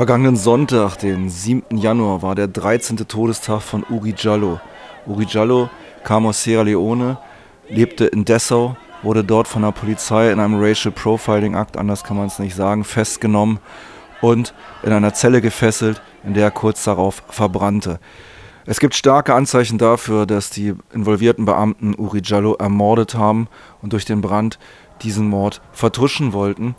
vergangenen Sonntag, den 7. Januar, war der 13. Todestag von Uri Jallo. Uri Jallo kam aus Sierra Leone, lebte in Dessau, wurde dort von der Polizei in einem Racial Profiling Akt, anders kann man es nicht sagen, festgenommen und in einer Zelle gefesselt, in der er kurz darauf verbrannte. Es gibt starke Anzeichen dafür, dass die involvierten Beamten Uri Jallo ermordet haben und durch den Brand diesen Mord vertuschen wollten.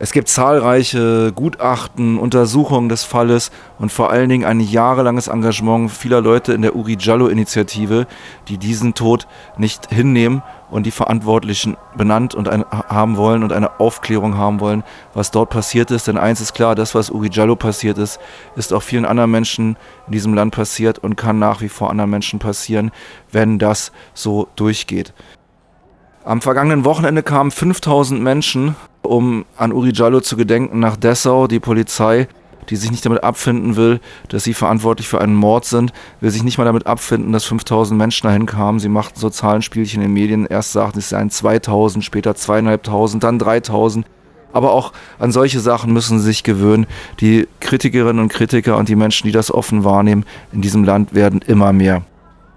Es gibt zahlreiche Gutachten, Untersuchungen des Falles und vor allen Dingen ein jahrelanges Engagement vieler Leute in der Uri Jallo-Initiative, die diesen Tod nicht hinnehmen und die Verantwortlichen benannt und ein, haben wollen und eine Aufklärung haben wollen, was dort passiert ist. Denn eins ist klar, das, was Uri Jallo passiert ist, ist auch vielen anderen Menschen in diesem Land passiert und kann nach wie vor anderen Menschen passieren, wenn das so durchgeht. Am vergangenen Wochenende kamen 5000 Menschen, um an Uri Jallo zu gedenken, nach Dessau. Die Polizei, die sich nicht damit abfinden will, dass sie verantwortlich für einen Mord sind, will sich nicht mal damit abfinden, dass 5000 Menschen dahin kamen. Sie machten so Zahlenspielchen in den Medien. Erst sagten es seien 2000, später zweieinhalbtausend, dann 3000. Aber auch an solche Sachen müssen sie sich gewöhnen. Die Kritikerinnen und Kritiker und die Menschen, die das offen wahrnehmen, in diesem Land werden immer mehr.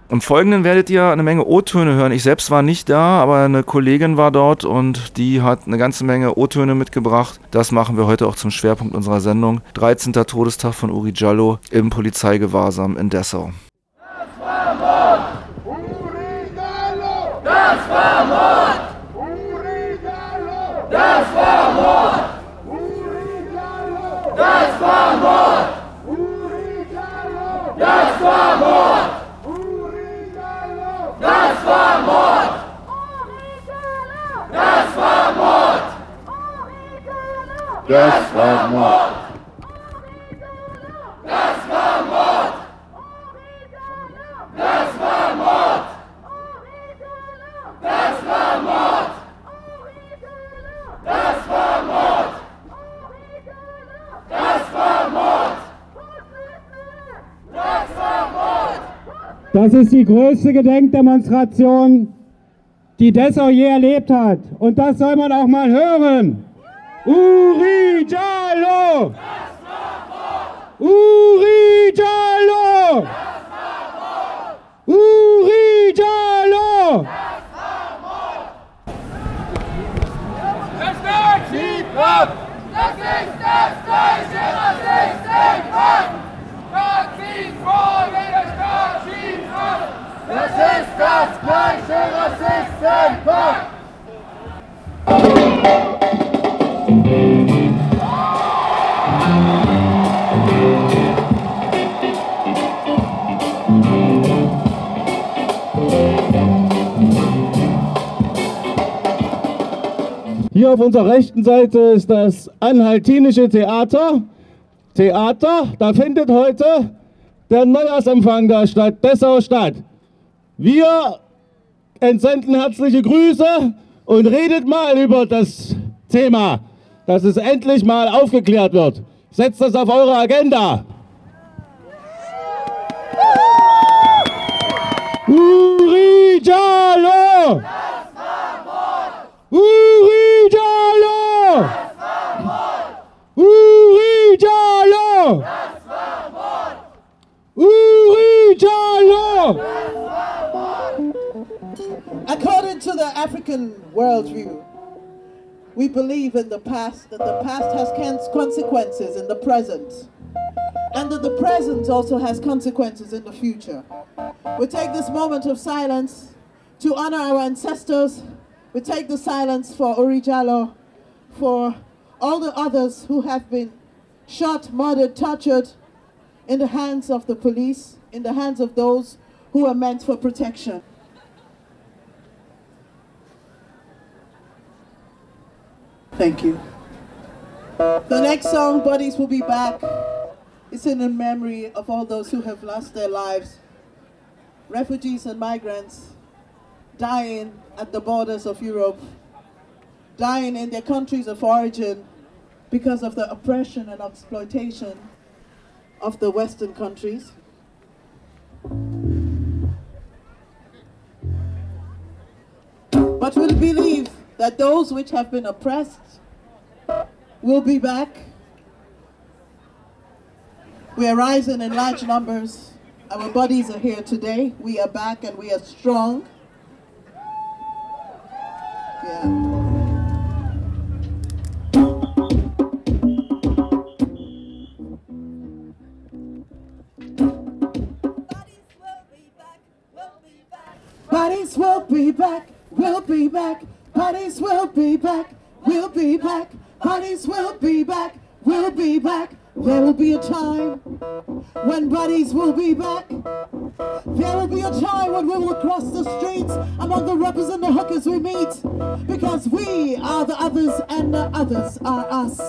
Im Folgenden werdet ihr eine Menge O-Töne hören. Ich selbst war nicht da, aber eine Kollegin war dort und die hat eine ganze Menge O-Töne mitgebracht. Das machen wir heute auch zum Schwerpunkt unserer Sendung. 13. Todestag von Uri Jallo im Polizeigewahrsam in Dessau. Das war Mord! Uri Jallo! Das war Mord! Uri Jallo! Das war Mord! Uri Jallo! Das war Mord! Uri Jallo! Das war Mord! Nas famot! Nas famot! Nas famot! Das ist die größte Gedenkdemonstration, die Dessau je erlebt hat. Und das soll man auch mal hören. Uri Jallo! Uri Jallo! Uri Jallo! Das ist das gleiche Rassistenpack! Nazis vor der Staat schießt ab! Das ist das gleiche Rassistenpack! Hier auf unserer rechten Seite ist das Anhaltinische Theater. Theater, da findet heute der Neujahrsempfang da statt, Dessau statt. Wir entsenden herzliche Grüße und redet mal über das Thema, dass es endlich mal aufgeklärt wird. Setzt das auf eure Agenda. Uri Jallo! Uri Jallo! Uri Jallo! According to the African worldview, we believe in the past, that the past has consequences in the present, and that the present also has consequences in the future. We take this moment of silence to honor our ancestors. We take the silence for Uri Jallo, for all the others who have been shot, murdered, tortured in the hands of the police, in the hands of those who are meant for protection. Thank you. The next song, Buddies Will Be Back, is in the memory of all those who have lost their lives, refugees and migrants dying at the borders of Europe, dying in their countries of origin because of the oppression and exploitation of the Western countries. But we believe that those which have been oppressed will be back. We are rising in large numbers. Our bodies are here today. We are back and we are strong. Yeah. Back. Bodies will be back, we'll be back. Bodies will be back, we'll be back. There will be a time when bodies will be back. There will be a time when we will cross the streets among the rappers and the hookers we meet. Because we are the others and the others are us.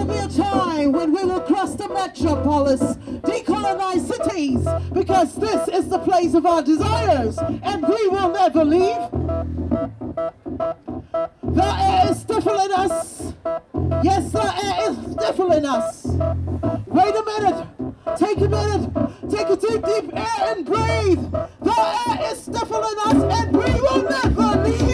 Will be a time when we will cross the metropolis, decolonize cities, because this is the place of our desires, and we will never leave. The air is stifling us. Yes, the air is stifling us. Wait a minute. Take a minute. Take a deep, deep air and breathe. The air is stifling us, and we will never leave.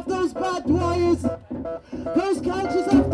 Above those bad wires, those couches of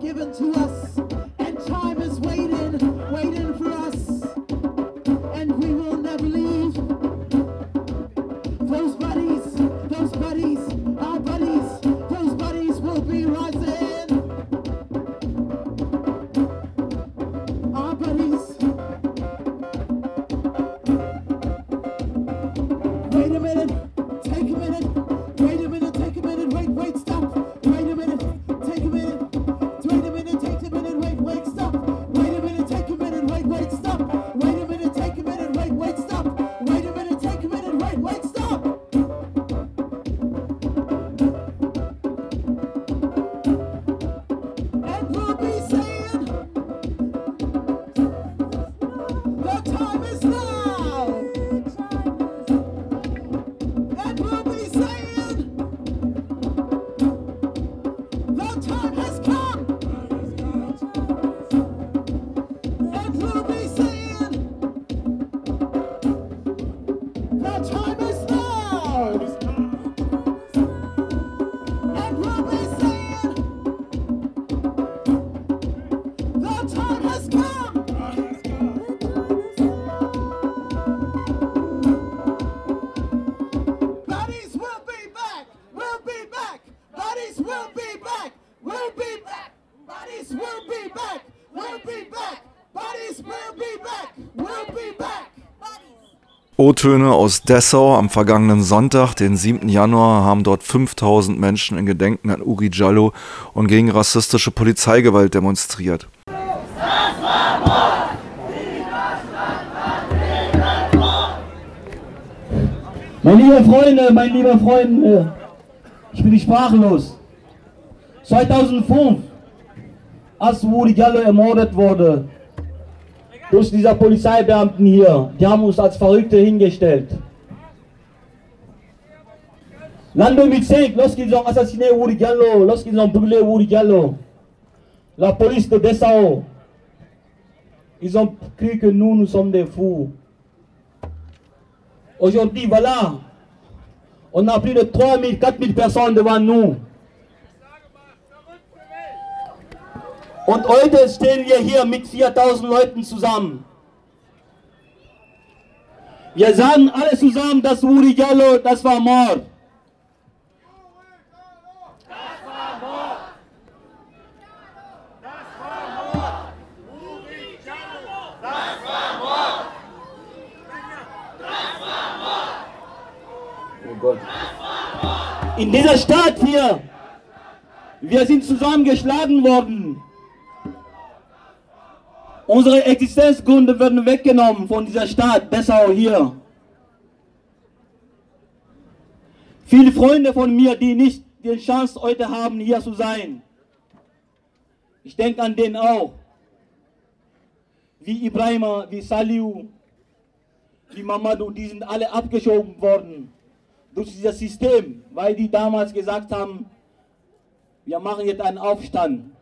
given to us, O-Töne aus Dessau am vergangenen Sonntag, den 7. Januar, haben dort 5000 Menschen in Gedenken an Uri Jallo und gegen rassistische Polizeigewalt demonstriert. Meine lieben Freunde, meine lieben Freunde, ich bin sprachlos. 2005, als Woody Gallo ermordet wurde, durch diese Polizeibeamten hier, die haben uns als Verrückte hingestellt. L'an 2005, lorsqu'ils ont assassiné Woody Gallo, lorsqu'ils ont brûlé Woody Gallo, la police de Dessau, ils ont cru que nous, nous sommes des fous. Aujourd'hui, voilà, on a plus de 3000, 4000 personnes devant nous. Und heute stehen wir hier mit 4000 Leuten zusammen. Wir sagen alle zusammen, das wurde Jallo, das war Mord. In dieser Stadt hier, wir sind zusammengeschlagen worden. Unsere Existenzgründe werden weggenommen von dieser Stadt, Dessau hier. Viele Freunde von mir, die nicht die Chance heute haben, hier zu sein. Ich denke an den auch. Wie Ibrahima, wie Saliu, wie Mamadou, die sind alle abgeschoben worden durch dieses System, weil die damals gesagt haben, wir machen jetzt einen Aufstand.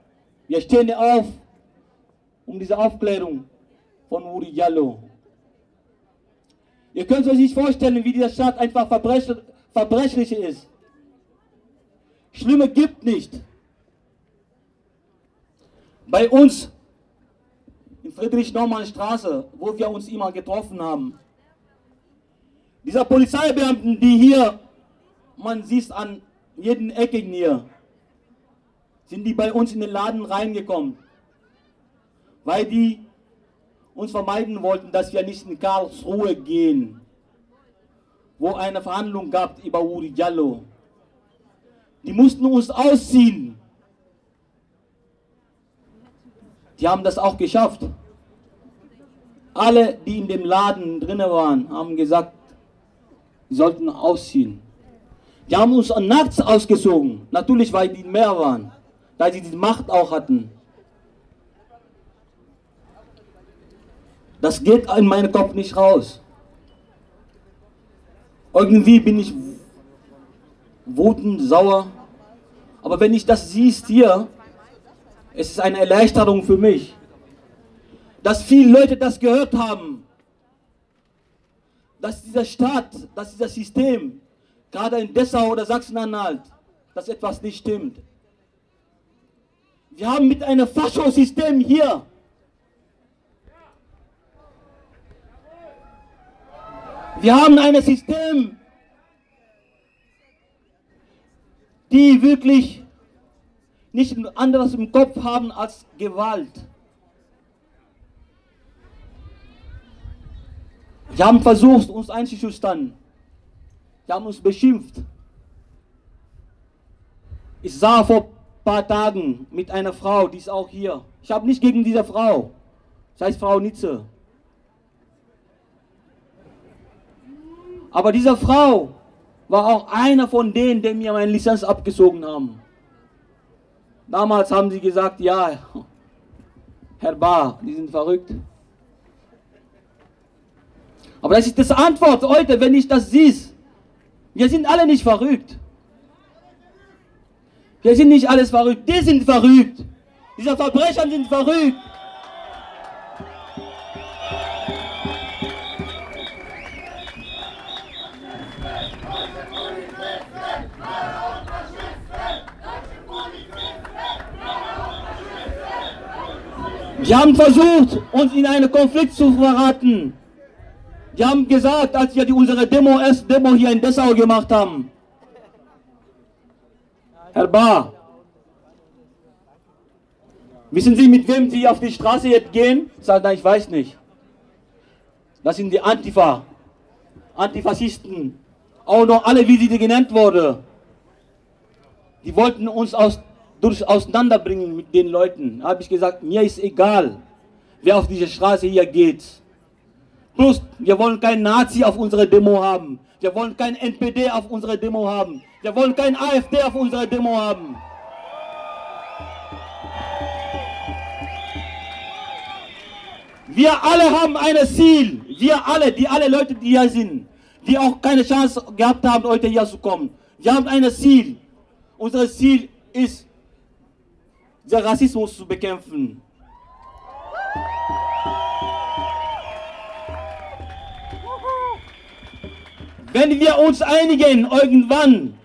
Wir stehen auf um diese Aufklärung von Uri Diallo. Ihr könnt euch nicht vorstellen, wie dieser Staat einfach verbrechlich ist. Schlimme gibt nicht. Bei uns in Friedrich-Naumann-Straße, wo wir uns immer getroffen haben, dieser Polizeibeamten, die hier, man sieht an jeden Ecken hier, sind die bei uns in den Laden reingekommen, weil die uns vermeiden wollten, dass wir nicht in Karlsruhe gehen, wo eine Verhandlung gab über Uri Diallo. Die mussten uns ausziehen. Die haben das auch geschafft. Alle, die in dem Laden drin waren, haben gesagt, sie sollten ausziehen. Die haben uns nachts ausgezogen, natürlich weil die mehr waren, da sie die Macht auch hatten. Das geht in meinen Kopf nicht raus. Irgendwie bin ich wütend, sauer. Aber wenn ich das siehst hier, es ist eine Erleichterung für mich, dass viele Leute das gehört haben, dass dieser Staat, dass dieser System, gerade in Dessau oder Sachsen-Anhalt, dass etwas nicht stimmt. Wir haben mit einem Faschosystem hier Wir haben ein System, die wirklich nicht anderes im Kopf haben als Gewalt. Sie haben versucht, uns einzuschüchtern. Sie haben uns beschimpft. Ich sah vor ein paar Tagen mit einer Frau, die ist auch hier. Ich habe nicht gegen diese Frau. Das heißt Frau Nitze. Aber diese Frau war auch einer von denen, die mir meine Lizenz abgezogen haben. Damals haben sie gesagt, ja, Herr Bar, die sind verrückt. Aber das ist das Antwort heute, wenn ich das sehe. Wir sind alle nicht verrückt. Wir sind nicht alles verrückt. Die sind verrückt. Diese Verbrecher sind verrückt. Sie haben versucht, uns in einen Konflikt zu verraten. Sie haben gesagt, als wir die, unsere Demo, Demo hier in Dessau gemacht haben, Herr Bahr, wissen Sie, mit wem Sie auf die Straße jetzt gehen? Sage, nein, ich weiß nicht. Das sind die Antifa, Antifaschisten, auch noch alle, wie sie genannt wurden. Die wollten uns aus durch auseinanderbringen mit den Leuten, habe ich gesagt, mir ist egal, wer auf diese Straße hier geht. Plus, wir wollen keinen Nazi auf unserer Demo haben. Wir wollen kein NPD auf unserer Demo haben. Wir wollen kein AfD auf unserer Demo haben. Wir alle haben ein Ziel. Wir alle, die alle Leute, die hier sind, die auch keine Chance gehabt haben, heute hier zu kommen. Wir haben ein Ziel. Unser Ziel ist den Rassismus zu bekämpfen. Wenn wir uns einigen irgendwann,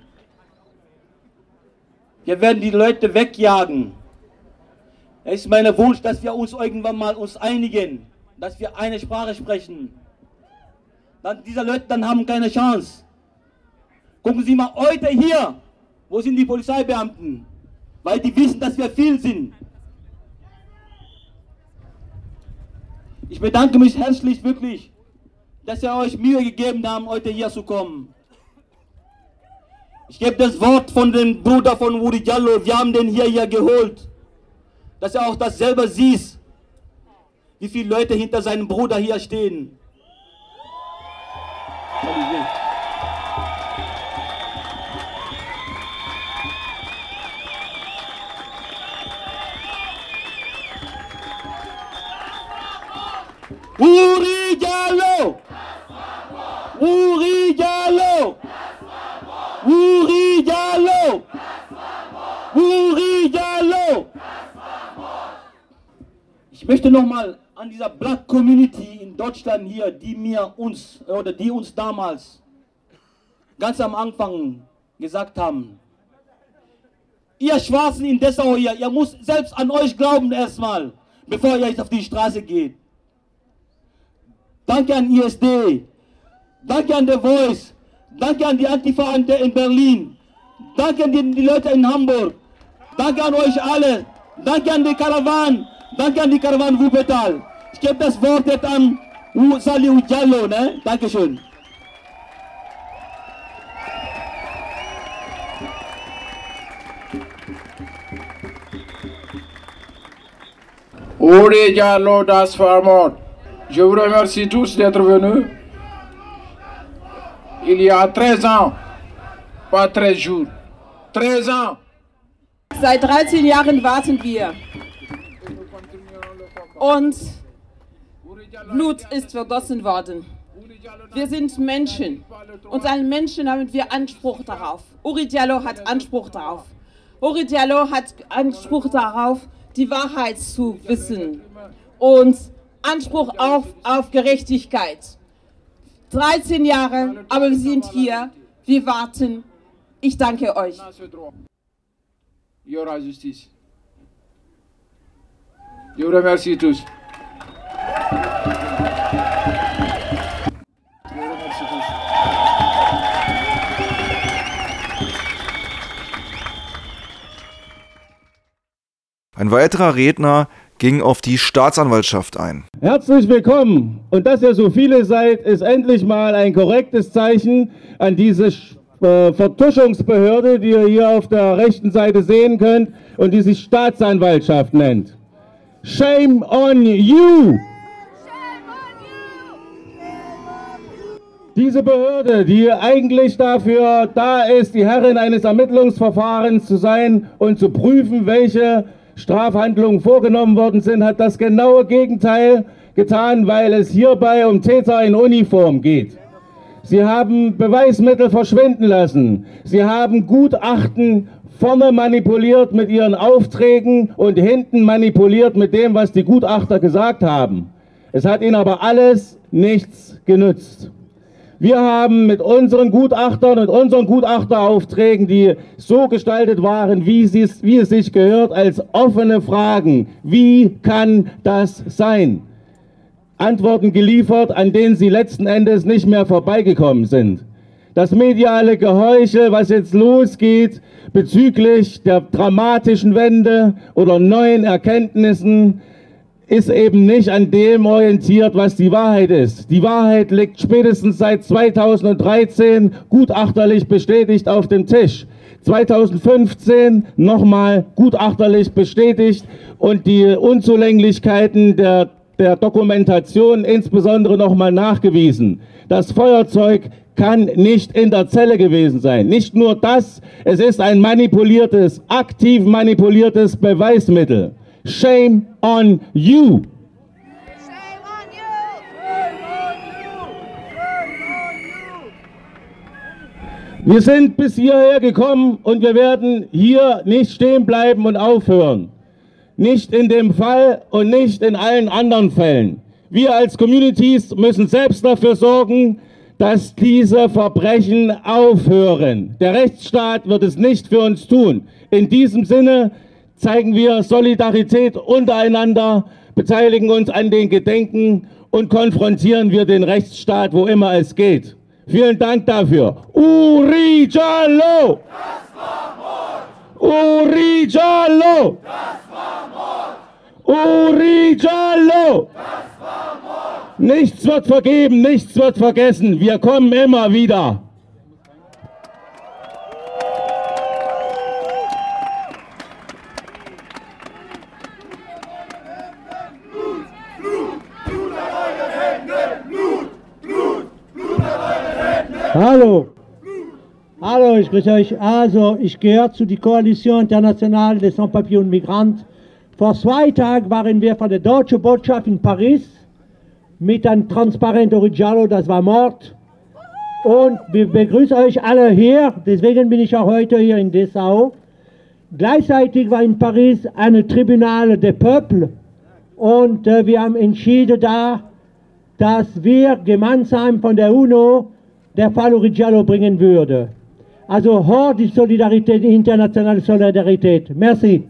wir werden die Leute wegjagen. Es ist mein Wunsch, dass wir uns irgendwann mal uns einigen, dass wir eine Sprache sprechen. Dann diese Leute dann haben keine Chance. Gucken Sie mal heute hier, wo sind die Polizeibeamten? Weil die wissen, dass wir viel sind. Ich bedanke mich herzlich wirklich, dass ihr euch Mühe gegeben habt, heute hier zu kommen. Ich gebe das Wort von dem Bruder von Uri Diallo. Wir haben den hier, hier geholt. Dass er auch das selber sieht, wie viele Leute hinter seinem Bruder hier stehen. Uri Diallo! Uri Diallo! Uri Diallo! Uri Diallo! Ich möchte nochmal an dieser Black Community in Deutschland hier, die mir uns oder die uns damals ganz am Anfang gesagt haben, ihr Schwarzen in Dessau hier, ihr müsst selbst an euch glauben erstmal, bevor ihr jetzt auf die Straße geht. Danke an ISD, danke an The Voice, danke an die Antifa in Berlin, danke an die, Leute in Hamburg, danke an euch alle, danke an die Karawan, danke an die Karawan Wuppertal. Ich gebe das Wort jetzt an Saliu Jallo, ne? Dankeschön. Uri Diallo das Farmont. Je vous remercie tous d'être venus. Il y a 13 ans, pas 13 jours, 13 ans. Seit 13 Jahren warten wir. Und Blut ist vergossen worden. Wir sind Menschen. Und als Menschen haben wir Anspruch darauf. Uri Diallo hat Anspruch darauf. Uri Diallo hat Anspruch darauf, die Wahrheit zu wissen. Und Anspruch auf, auf Gerechtigkeit. 13 Jahre, aber wir sind hier. Wir warten. Ich danke euch. Il y aura justice. Je vous remercie tous. Ein weiterer Redner ging auf die Staatsanwaltschaft ein. Herzlich willkommen. Und dass ihr so viele seid, ist endlich mal ein korrektes Zeichen an diese äh, Vertuschungsbehörde, die ihr hier auf der rechten Seite sehen könnt und die sich Staatsanwaltschaft nennt. Shame on you! Diese Behörde, die eigentlich dafür da ist, die Herrin eines Ermittlungsverfahrens zu sein und zu prüfen, welche Strafhandlungen vorgenommen worden sind, hat das genaue Gegenteil getan, weil es hierbei um Täter in Uniform geht. Sie haben Beweismittel verschwinden lassen. Sie haben Gutachten vorne manipuliert mit ihren Aufträgen und hinten manipuliert mit dem, was die Gutachter gesagt haben. Es hat ihnen aber alles nichts genützt. Wir haben mit unseren Gutachtern und unseren Gutachteraufträgen, die so gestaltet waren, wie, wie es sich gehört, als offene Fragen. Wie kann das sein? Antworten geliefert, an denen sie letzten Endes nicht mehr vorbeigekommen sind. Das mediale Geheuchel, was jetzt losgeht bezüglich der dramatischen Wende oder neuen Erkenntnissen, ist eben nicht an dem orientiert, was die Wahrheit ist. Die Wahrheit liegt spätestens seit 2013 gutachterlich bestätigt auf dem Tisch. 2015 nochmal gutachterlich bestätigt und die Unzulänglichkeiten der, der Dokumentation insbesondere nochmal nachgewiesen. Das Feuerzeug kann nicht in der Zelle gewesen sein. Nicht nur das, es ist ein manipuliertes, aktiv manipuliertes Beweismittel. Shame on you. Shame on you! Shame on you! Wir sind bis hierher gekommen und wir werden hier nicht stehen bleiben und aufhören. Nicht in dem Fall und nicht in allen anderen Fällen. Wir als Communities müssen selbst dafür sorgen, dass diese Verbrechen aufhören. Der Rechtsstaat wird es nicht für uns tun. In diesem Sinne zeigen wir Solidarität untereinander, beteiligen uns an den Gedenken und konfrontieren wir den Rechtsstaat, wo immer es geht. Vielen Dank dafür. Uri Jallo! Uri Jallo! Uri Jallo! Nichts wird vergeben, nichts wird vergessen. Wir kommen immer wieder. Hallo. Hallo, ich grüße euch. Also, ich gehöre zu der Koalition Internationale des Sans-Papiers und Migranten. Vor zwei Tagen waren wir von der deutschen Botschaft in Paris mit einem transparenten Origiallo, das war Mord. Und wir begrüßen euch alle hier, deswegen bin ich auch heute hier in Dessau. Gleichzeitig war in Paris eine Tribunal des Peuples und äh, wir haben entschieden da, dass wir gemeinsam von der UNO der Fall Origiallo bringen würden. Also hort die Solidarität, internationale Solidarität. Merci.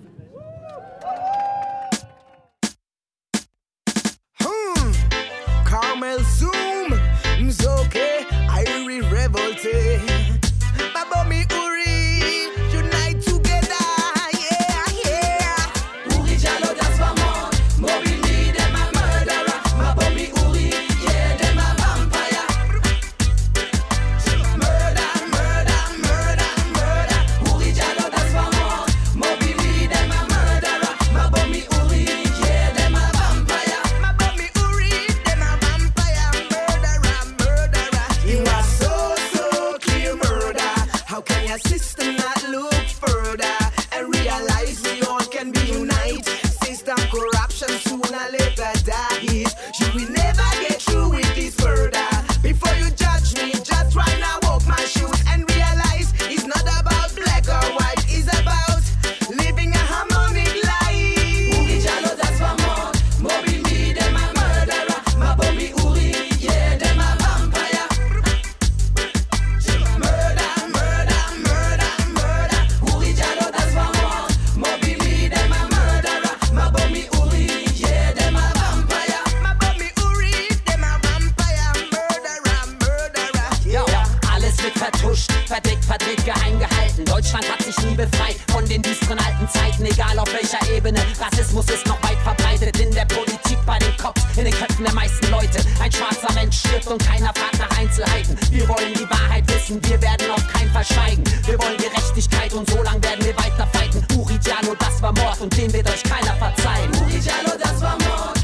Verdreht, geheim gehalten. Deutschland hat sich nie befreit von den düsteren alten Zeiten, egal auf welcher Ebene. Rassismus ist noch weit verbreitet in der Politik, bei den Cops, in den Köpfen der meisten Leute. Ein schwarzer Mensch stirbt und keiner fragt nach Einzelheiten. Wir wollen die Wahrheit wissen, wir werden auch kein verschweigen. Wir wollen Gerechtigkeit und so lang werden wir weiter fighten. Uri Giano, das war Mord und den wird euch keiner verzeihen. Uri Jalo, das war Mord.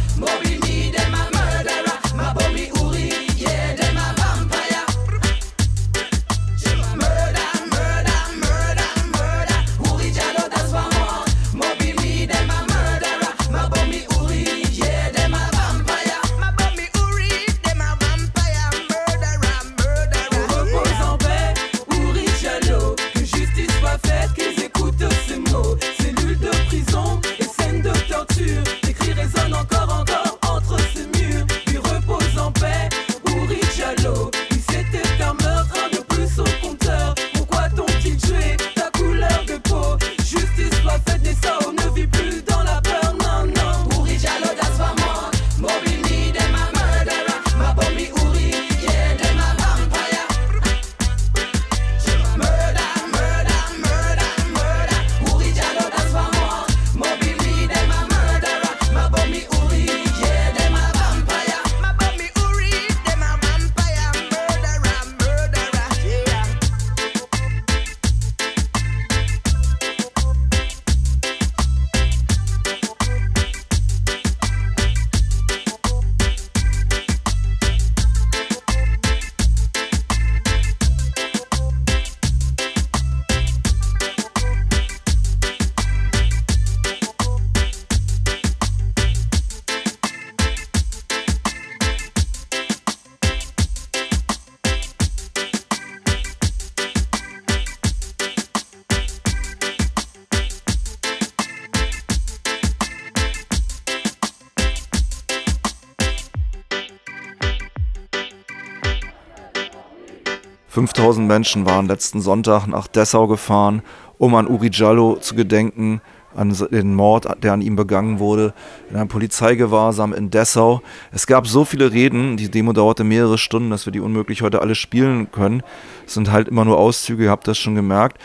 ...5000 Menschen waren letzten Sonntag nach Dessau gefahren, um an Uri Jallo zu gedenken, an den Mord, der an ihm begangen wurde, in einem Polizeigewahrsam in Dessau. Es gab so viele Reden, die Demo dauerte mehrere Stunden, dass wir die unmöglich heute alle spielen können. Es sind halt immer nur Auszüge, ihr habt das schon gemerkt.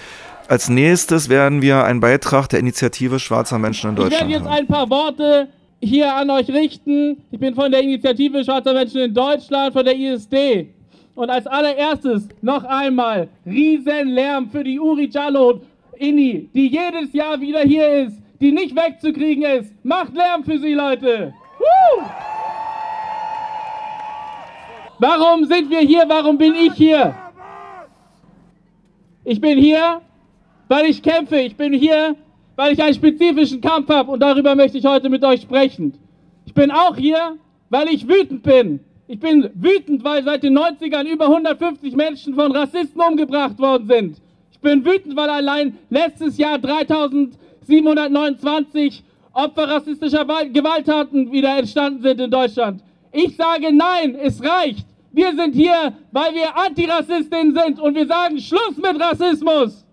Als nächstes werden wir einen Beitrag der Initiative Schwarzer Menschen in Ich werde Deutschland jetzt ein paar Worte hier an euch richten. Ich bin von der Initiative Schwarzer Menschen in Deutschland, von der ISD. Und als allererstes noch einmal Riesenlärm für die Uri Jallo Inni, die jedes Jahr wieder hier ist, die nicht wegzukriegen ist. Macht Lärm für sie, Leute! Woo! Warum sind wir hier? Warum bin ich hier? Ich bin hier, weil ich kämpfe. Ich bin hier, weil ich einen spezifischen Kampf habe und darüber möchte ich heute mit euch sprechen. Ich bin auch hier, weil ich wütend bin. Ich bin wütend, weil seit den 90ern über 150 Menschen von Rassisten umgebracht worden sind. Ich bin wütend, weil allein letztes Jahr 3729 Opfer rassistischer Wa- Gewalttaten wieder entstanden sind in Deutschland. Ich sage nein, es reicht. Wir sind hier, weil wir Antirassistinnen sind und wir sagen Schluss mit Rassismus.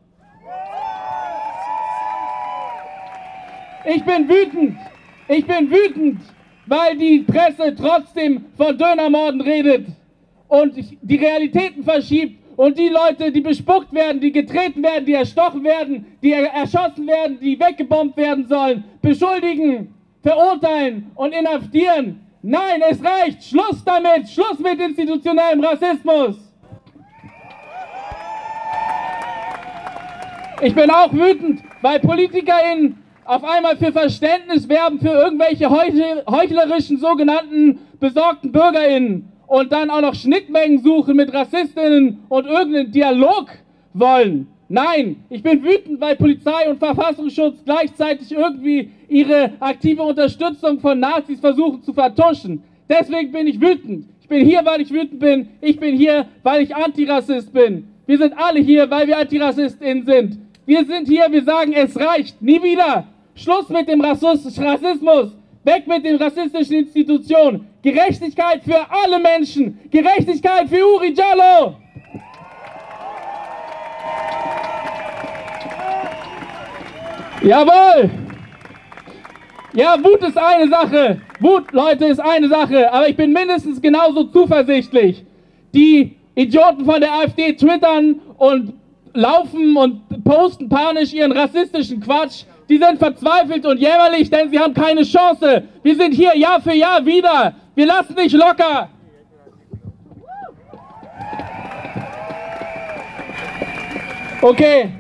Ich bin wütend. Ich bin wütend, weil die Presse trotzdem von Dönermorden redet und die Realitäten verschiebt und die Leute, die bespuckt werden, die getreten werden, die erstochen werden, die er erschossen werden, die weggebombt werden sollen, beschuldigen, verurteilen und inhaftieren. Nein, es reicht. Schluss damit. Schluss mit institutionellem Rassismus. Ich bin auch wütend, weil PolitikerInnen auf einmal für Verständnis werben für irgendwelche heuchlerischen sogenannten besorgten BürgerInnen und dann auch noch Schnittmengen suchen mit RassistInnen und irgendeinen Dialog wollen. Nein, ich bin wütend, weil Polizei und Verfassungsschutz gleichzeitig irgendwie ihre aktive Unterstützung von Nazis versuchen zu vertuschen. Deswegen bin ich wütend. Ich bin hier, weil ich wütend bin. Ich bin hier, weil ich Antirassist bin. Wir sind alle hier, weil wir AntirassistInnen sind. Wir sind hier, wir sagen, es reicht. Nie wieder. Schluss mit dem Rassismus. Weg mit den rassistischen Institutionen. Gerechtigkeit für alle Menschen. Gerechtigkeit für Uri Jallo. Jawohl! Ja, Wut ist eine Sache. Wut, Leute, ist eine Sache. Aber ich bin mindestens genauso zuversichtlich. Die Idioten von der AfD twittern und laufen und posten panisch ihren rassistischen Quatsch. Die sind verzweifelt und jämmerlich, denn sie haben keine Chance. Wir sind hier Jahr für Jahr wieder. Wir lassen nicht locker. Okay,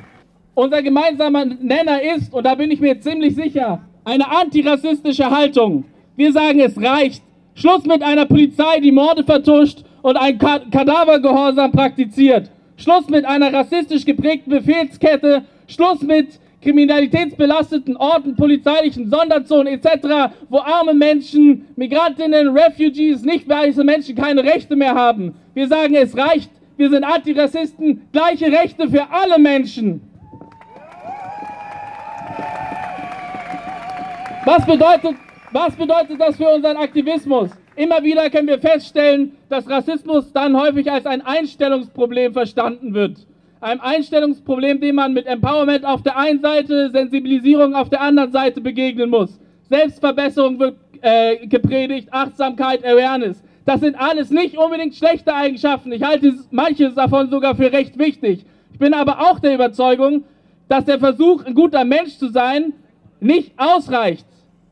unser gemeinsamer Nenner ist, und da bin ich mir ziemlich sicher, eine antirassistische Haltung. Wir sagen, es reicht. Schluss mit einer Polizei, die Morde vertuscht und ein Ka Kadavergehorsam praktiziert. Schluss mit einer rassistisch geprägten Befehlskette. Schluss mit kriminalitätsbelasteten Orten, polizeilichen Sonderzonen etc., wo arme Menschen, Migrantinnen, Refugees, nicht weiße Menschen keine Rechte mehr haben. Wir sagen, es reicht. Wir sind Antirassisten, gleiche Rechte für alle Menschen. Was bedeutet, was bedeutet das für unseren Aktivismus? Immer wieder können wir feststellen, dass Rassismus dann häufig als ein Einstellungsproblem verstanden wird. Ein Einstellungsproblem, dem man mit Empowerment auf der einen Seite, Sensibilisierung auf der anderen Seite begegnen muss. Selbstverbesserung wird äh, gepredigt, Achtsamkeit, Awareness. Das sind alles nicht unbedingt schlechte Eigenschaften. Ich halte manches davon sogar für recht wichtig. Ich bin aber auch der Überzeugung, dass der Versuch, ein guter Mensch zu sein, nicht ausreicht.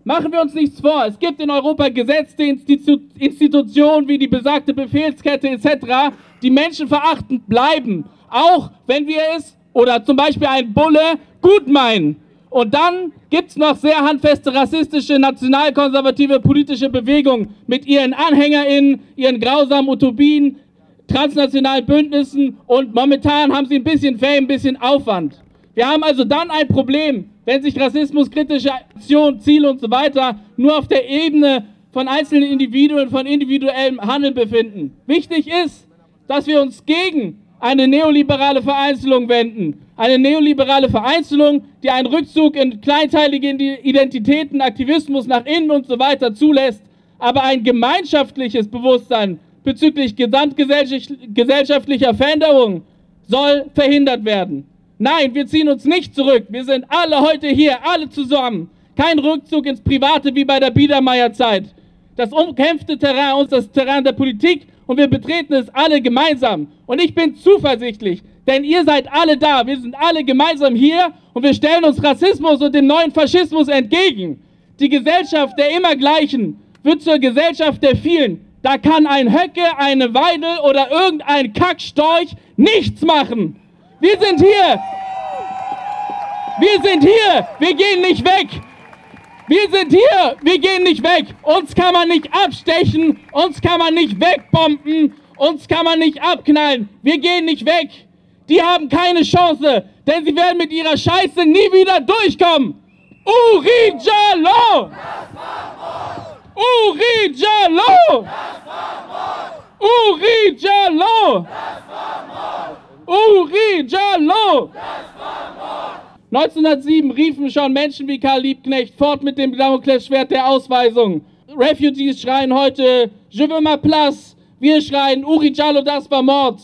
Machen wir uns nichts vor. Es gibt in Europa gesetzte Institu Institutionen wie die besagte Befehlskette etc., die menschenverachtend bleiben. Auch wenn wir es oder zum Beispiel ein Bulle gut meinen. Und dann gibt es noch sehr handfeste rassistische, nationalkonservative politische Bewegungen mit ihren AnhängerInnen, ihren grausamen Utopien, transnationalen Bündnissen und momentan haben sie ein bisschen Fame, ein bisschen Aufwand. Wir haben also dann ein Problem, wenn sich rassismuskritische Aktionen, Ziele und so weiter nur auf der Ebene von einzelnen Individuen, von individuellem Handeln befinden. Wichtig ist, dass wir uns gegen eine neoliberale Vereinzelung wenden. Eine neoliberale Vereinzelung, die einen Rückzug in kleinteilige Identitäten, Aktivismus nach innen und so weiter zulässt, aber ein gemeinschaftliches Bewusstsein bezüglich gesamtgesellschaftlicher Veränderung soll verhindert werden. Nein, wir ziehen uns nicht zurück. Wir sind alle heute hier, alle zusammen. Kein Rückzug ins Private wie bei der Biedermeierzeit. Das umkämpfte Terrain ist das Terrain der Politik und wir betreten es alle gemeinsam. Und ich bin zuversichtlich, denn ihr seid alle da. Wir sind alle gemeinsam hier und wir stellen uns Rassismus und dem neuen Faschismus entgegen. Die Gesellschaft der Immergleichen wird zur Gesellschaft der vielen. Da kann ein Höcke, eine Weidel oder irgendein Kackstorch nichts machen. Wir sind hier. Wir sind hier. Wir gehen nicht weg. Wir sind hier. Wir gehen nicht weg. Uns kann man nicht abstechen. Uns kann man nicht wegbomben. Uns kann man nicht abknallen. Wir gehen nicht weg. die haben keine Chance, denn sie werden mit ihrer Scheiße nie wieder durchkommen. Uri Jallo! Uri Jallo! Uri Jallo! Uri Jallo! 1907 riefen schon Menschen wie Karl Liebknecht fort mit dem Damoklesschwert der Ausweisung. Refugees schreien heute Je veux ma place. Wir schreien Uri Jallo, das war Mord.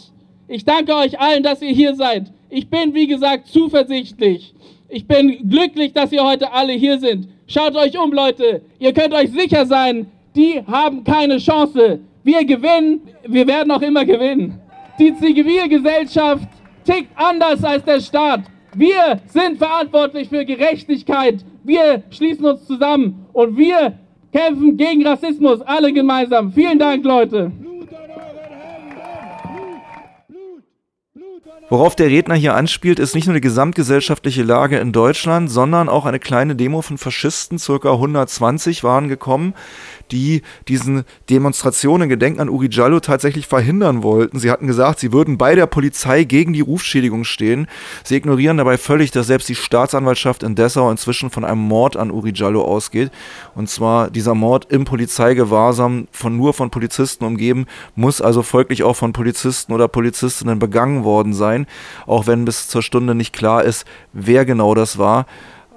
Ich danke euch allen, dass ihr hier seid. Ich bin, wie gesagt, zuversichtlich. Ich bin glücklich, dass ihr heute alle hier sind. Schaut euch um, Leute. Ihr könnt euch sicher sein, die haben keine Chance. Wir gewinnen, wir werden auch immer gewinnen. Die Zivilgesellschaft tickt anders als der Staat. Wir sind verantwortlich für Gerechtigkeit. Wir schließen uns zusammen und wir kämpfen gegen Rassismus, alle gemeinsam. Vielen Dank, Leute. Worauf der Redner hier anspielt, ist nicht nur die gesamtgesellschaftliche Lage in Deutschland, sondern auch eine kleine Demo von Faschisten, circa 120 waren gekommen, die diesen Demonstrationen Gedenken an Uri Jallo tatsächlich verhindern wollten. Sie hatten gesagt, sie würden bei der Polizei gegen die Rufschädigung stehen. Sie ignorieren dabei völlig, dass selbst die Staatsanwaltschaft in Dessau inzwischen von einem Mord an Uri Jallo ausgeht. Und zwar dieser Mord im Polizeigewahrsam, von nur von Polizisten umgeben, muss also folglich auch von Polizisten oder Polizistinnen begangen worden sein, auch wenn bis zur Stunde nicht klar ist, wer genau das war.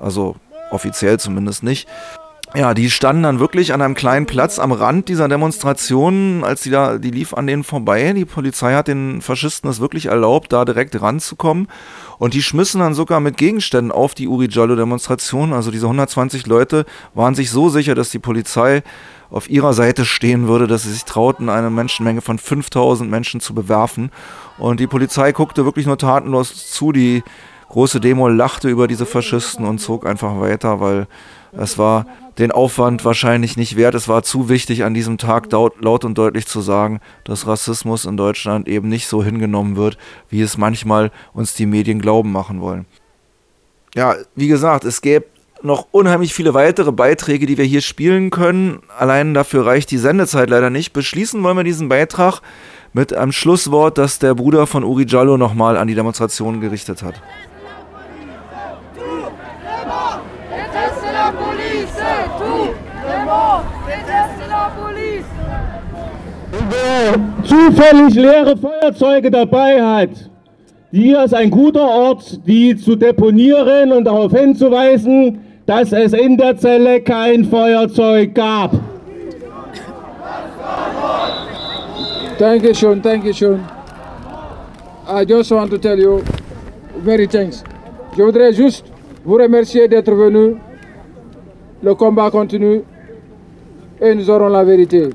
Also offiziell zumindest nicht. Ja, die standen dann wirklich an einem kleinen Platz am Rand dieser Demonstration, als die da, die lief an denen vorbei. Die Polizei hat den Faschisten es wirklich erlaubt, da direkt ranzukommen. Und die schmissen dann sogar mit Gegenständen auf die Uri Jallo-Demonstration. Also diese 120 Leute waren sich so sicher, dass die Polizei auf ihrer Seite stehen würde, dass sie sich trauten, eine Menschenmenge von 5000 Menschen zu bewerfen. Und die Polizei guckte wirklich nur tatenlos zu. Die große Demo lachte über diese Faschisten und zog einfach weiter, weil es war den Aufwand wahrscheinlich nicht wert. Es war zu wichtig, an diesem Tag laut und deutlich zu sagen, dass Rassismus in Deutschland eben nicht so hingenommen wird, wie es manchmal uns die Medien glauben machen wollen. Ja, wie gesagt, es gäbe noch unheimlich viele weitere Beiträge, die wir hier spielen können. Allein dafür reicht die Sendezeit leider nicht. Beschließen wollen wir diesen Beitrag mit einem Schlusswort, das der Bruder von Uri Jallo nochmal an die Demonstration gerichtet hat. Déteste la police, tout le monde déteste la police. Wer zufällig leere Feuerzeuge dabei hat, hier ist ein guter Ort, die zu deponieren und darauf hinzuweisen, dass es in der Zelle kein Feuerzeug gab. Dankeschön, Dankeschön. I just want to tell you very thanks. Je voudrais juste vous remercier d'être venu. Le combat continue et nous aurons la vérité.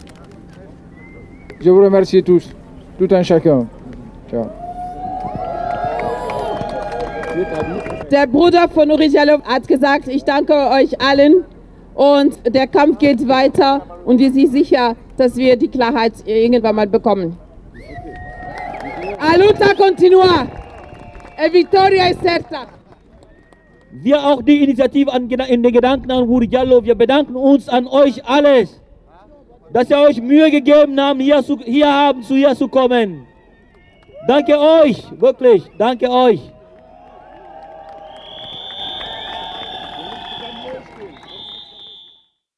Je vous remercie tous, tout un chacun. Ciao. Der Bruder von Uri Jallo hat gesagt, ich danke euch allen und der Kampf geht weiter und wir sind sicher, dass wir die Klarheit irgendwann mal bekommen. A luta continua e vittoria è certa. Wir auch die Initiative an, in den Gedanken an Uri Jallo, wir bedanken uns an euch alles, dass ihr euch Mühe gegeben habt, hier, zu, hier haben, zu hier zu kommen. Danke euch, wirklich, danke euch.